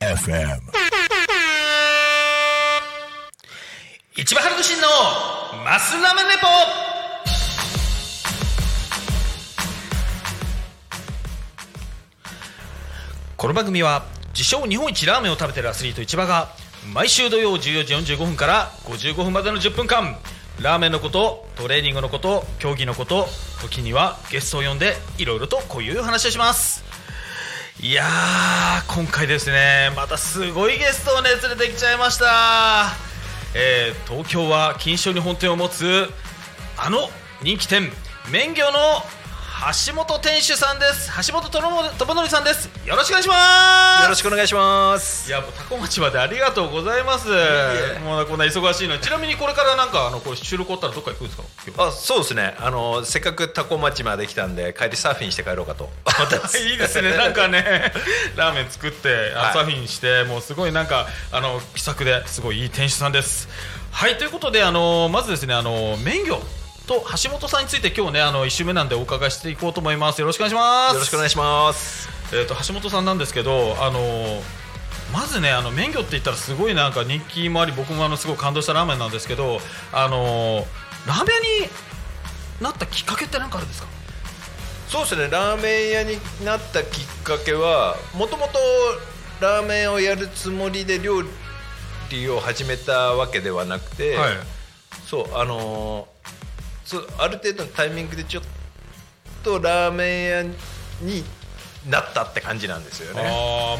FM 一番春の真のマスラメレポ。この番組は自称日本一ラーメンを食べてるアスリート市場が毎週土曜14時45分から55分までの10分間。ラーメンのことトレーニングのこと競技のこと時にはゲストを呼んでいろいろとこういう話をします。いやー今回ですねまたすごいゲストをね連れてきちゃいました、えー東京は錦糸町に本店を持つあの人気店麺業の橋本店主さんです。橋本智則さんです。よろしくお願いします。よろしくお願いします。いやもうタコ町までありがとうございます。えもうこんな忙しいの。にちなみにこれからなんかあのこれ収録終わったらどっか行くんですか？あそうですね。あのせっかくタコ町まで来たんで帰りサーフィンして帰ろうかと。いいですね、なんかね、ラーメン作って、あはい。サーフィンして、もうすごいなんか、あの気さくですごいいい店主さんです。はい、ということで、あのまずですね、あの麺業と橋本さんについて、今日ね、あの一週目なんで、お伺いしていこうと思います。よろしくお願いします。よろしくお願いしますえっ、と、橋本さんなんですけど、あのまずね、あの麺業って言ったら、すごいなんか人気もあり、僕もあのすごい感動したラーメンなんですけど、あのラーメン屋になったきっかけって何かあるんですか？そうですねラーメン屋になったきっかけはもともとラーメンをやるつもりで料理を始めたわけではなくて、はいそうあのーある程度のタイミングでちょっとラーメン屋に行っなったって感じなんですよね。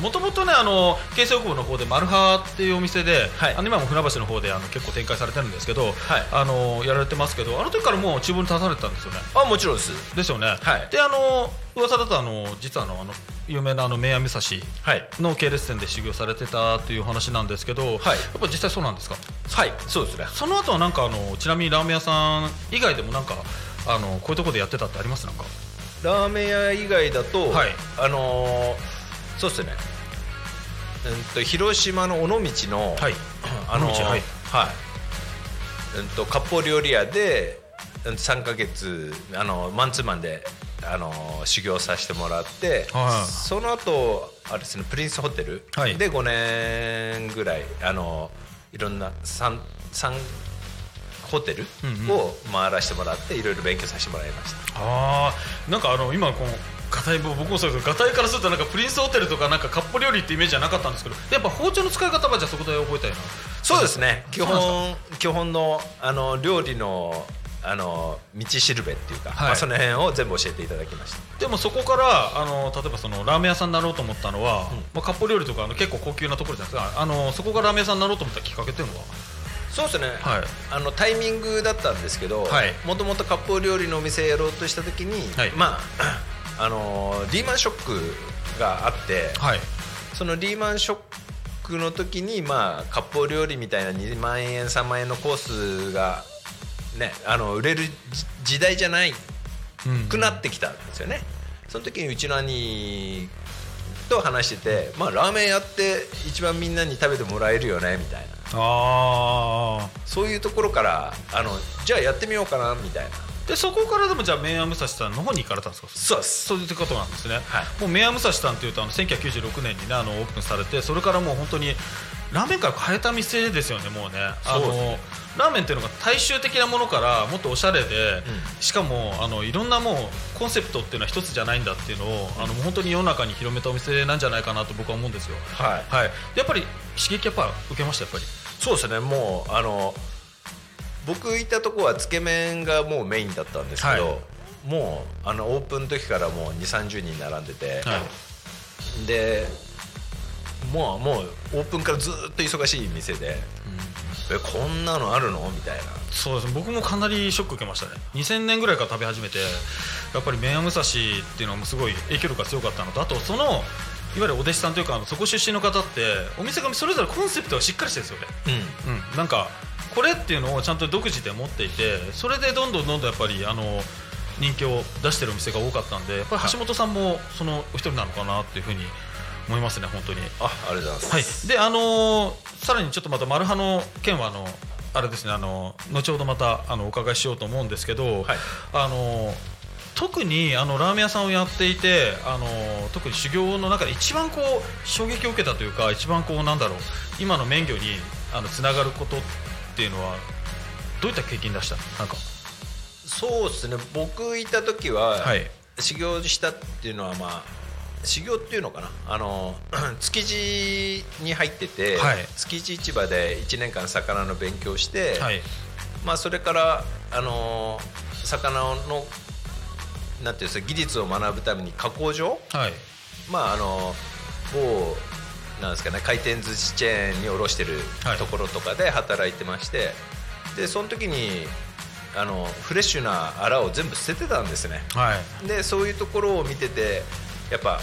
もともとねあの京成北部の方でマルハっていうお店で、はい。あの今も船橋の方であの結構展開されてるんですけど、はい。あのやられてますけどあの時からもう厨房に立たれてたんですよね。あもちろんです。ですよね、はい。であの噂だとあの実はあのあの有名なあの名屋武蔵はい。の系列店で修行されてたという話なんですけど、やっぱ実際そうなんですか？はいそうですね。その後はなんかあのちなみにラーメン屋さん以外でもなんかあのこういうところでやってたってあります？なんかラーメン屋以外だと、はい。あのーそうですね、うん、と広島の尾道の、はい。あのーはい。はい。うん、と割烹料理屋でうん3か月あのマンツーマンで、あのー修行させてもらって、はい。その後あれですねプリンスホテルはい。で5年ぐらい、あのーいろんな 3, 三ホテルうんを回らせてもらっていろいろ勉強させてもらいました。ああなんかあの今このガタイ僕もそうですけどガタイからするとなんかプリンスホテルとかなんかカッポ料理ってイメージじゃなかったんですけどやっぱ包丁の使い方はじゃあそこで覚えたいな。そうですね。基本基本の。あの料理のあの道しるべっていうか、はい。まあ、その辺を全部教えていただきました。でもそこからあの例えばそのラーメン屋さんになろうと思ったのは、まあ、カッポ料理とかあの結構高級なところじゃないですか。あのそこからラーメン屋さんになろうと思ったきっかけっていうのは？そうですね、はい。あのタイミングだったんですけどはい。もともと割烹料理のお店やろうとした時に、はい。まあ あのリーマンショックがあって、はい。そのリーマンショックの時にまあ割烹料理みたいな2万円3万円のコースがねあの売れるじ時代じゃないうんくなってきたんですよね、その時にうちの兄と話してて、まあ、ラーメンやって一番みんなに食べてもらえるよねみたいなああそういうところからあのじゃあやってみようかなみたいな。でそこからでもじゃあ名屋武蔵さんの方に行かれたんですか？そうです。そういうことなんですね、はい。もう名屋武蔵さんというとあの1996年にねあのオープンされてそれからもう本当にラーメン界を変えた店ですよねもうね。あのそうですラーメンっていうのが大衆的なものからもっとおしゃれで、しかもあのいろんなもうコンセプトっていうのは一つじゃないんだっていうのを、あのもう本当に世の中に広めたお店なんじゃないかなと僕は思うんですよ。はい。はい。でやっぱり刺激やっぱ受けましたやっぱりそうですねもうあの僕いたとこはつけ麺がもうメインだったんですけど、はい。もうあのオープンの時からもう2 3 0人並んでて、はい。でもうもうオープンからずっと忙しい店で、えこんなのあるの？みたいな。そうですね僕もかなりショック受けましたね。2000年ぐらいから食べ始めてやっぱり麺屋武蔵っていうのもすごい影響力が強かったのとあとそのいわゆるお弟子さんというかそこ出身の方ってお店がそれぞれコンセプトがしっかりしてるんですよね、うん、なんかこれっていうのをちゃんと独自で持っていてそれでどんどんどんどんやっぱりあの人気を出してるお店が多かったんでやっぱり橋本さんもそのお一人なのかなっていうふうに思いますね本当に。あありがとうございます、はい、であのーさらにちょっとまたマルハの件はあのあれですねあの後ほどまたあのお伺いしようと思うんですけど、はい。あの特にあのラーメン屋さんをやっていてあの特に修行の中で一番こう衝撃を受けたというか一番こうなんだろう今の免許にあのつながることっていうのはどういった経験でした？なんか。そうですね。僕いた時は、はい。修行したっていうのはまあ修行っていうのかな？あの 築地に入ってて、はい。築地市場で1年間魚の勉強して、はい。まあ、それからあの魚のなんていうんですか技術を学ぶために加工場？はい。まああの某なんですかね回転寿司チェーンに卸してるはい。ところとかで働いてまして、でその時にあのフレッシュなアラを全部捨ててたんですね。はい。でそういうところを見ててやっぱ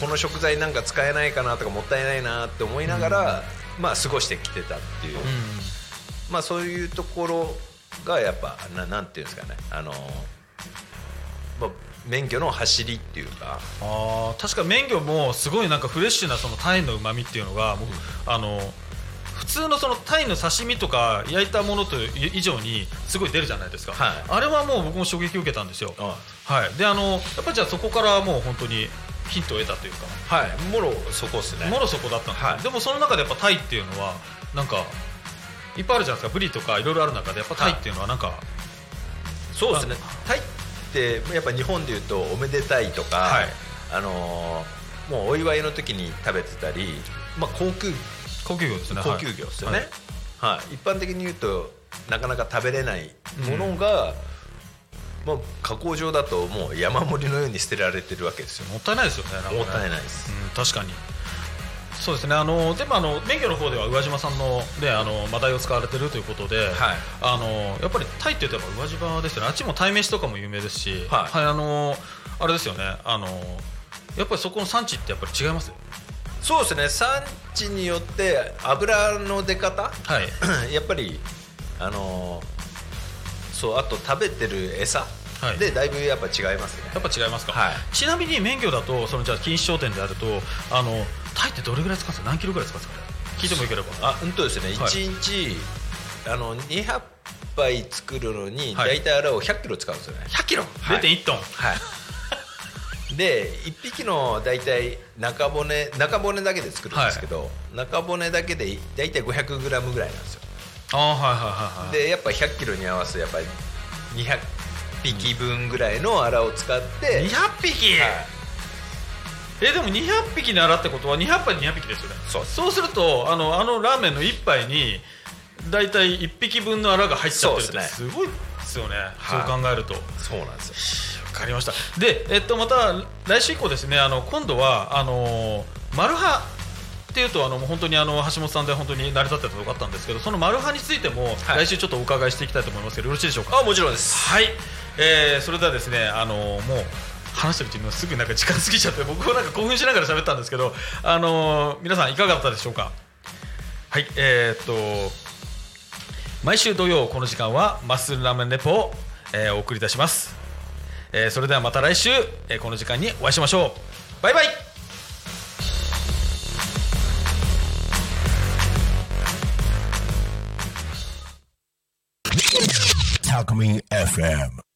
この食材なんか使えないかなとかもったいないなって思いながら、まあ過ごしてきてたっていう、うん。まあそういうところがやっぱななんていうんですかねあの、まあ、免許の走りっていうか。あー確か免魚もすごいなんかフレッシュなそのタイの旨味っていうのが、もうあの普通のそのタイの刺身とか焼いたものと以上にすごい出るじゃないですか、はい。あれはもう僕も衝撃を受けたんですよ、あはい、であのやっぱりじゃあそこからもう本当にヒントを得たというか。はい。もろそこっすね。もろそこだったんですね、はい。でもその中でやっぱタイっていうのはなんかいっぱいあるじゃないですか。ブリとかいろいろある中でやっぱタイっていうのはなんか、そうですね。タイってやっぱ日本でいうとおめでたいとか、はい。あのーもうお祝いの時に食べてたり、まあ、航空高級魚ですね。高級魚ですよね、はい。はい。一般的に言うとなかなか食べれないものが、まあ、加工場だともう山盛りのように捨てられてるわけですよ。もったいないですよねね。もったいないです、うん、確かにそうですね。あのでもあの免許の方では宇和島さんの,、ね、あのマダイを使われてるということで、はい。あのやっぱりタイって言うとやっぱ宇和島ですよね。あっちも鯛めしとかも有名ですし、はい。あのあれですよね。あのやっぱりそこの産地ってやっぱり違いますそうですね。産地によって油の出方？はい。やっぱりあのーそうあと食べてる餌？はい。でだいぶやっぱ違いますね。やっぱ違いますか、はい。ちなみに免許だとそのじゃあ錦糸商店であるとあのタイってどれぐらい使うんですか？何キロぐらい使うんですか？聞いてもよければ。あうんとですね、はい。1日あの200杯作るのにはい大体あれを100キロ使うんですよね、100キロ、はい。0.1トン。はい。で1匹の大体中骨中骨だけで作るんですけど、中骨だけで大体 500g ぐらいなんですよ。あーはいはいはいはいでやっぱ100キロに合わせてやっぱり200匹分ぐらいのアラを使って、200匹、はいえでも200匹に洗ってことは200杯200匹ですよね。そうそうするとあのあのラーメンの1杯に大体1匹分のアラが入っちゃってるってすすごいですよね。はい。そう考えると。わそうなんですよ。かりました。でえっとまた来週以降ですねあの今度はあのマルハっていうとあのもう本当にあの橋本さんで本当に成り立ってたとこあったんですけどそのマルハについてもはい。来週ちょっとお伺いしていきたいと思いますけどよろしいでしょうか？あもちろんです。はい、えー、それではですねあのもう話してるうちにすぐなんか時間過ぎちゃって僕もなんか興奮しながら喋ったんですけどあの皆さんいかがだったでしょうか？はいえー、っと毎週土曜この時間はマッスルラーメンレポを、えお送りいたします、えーそれではまた来週、えーこの時間にお会いしましょう。バイバイ。Talk Me FM.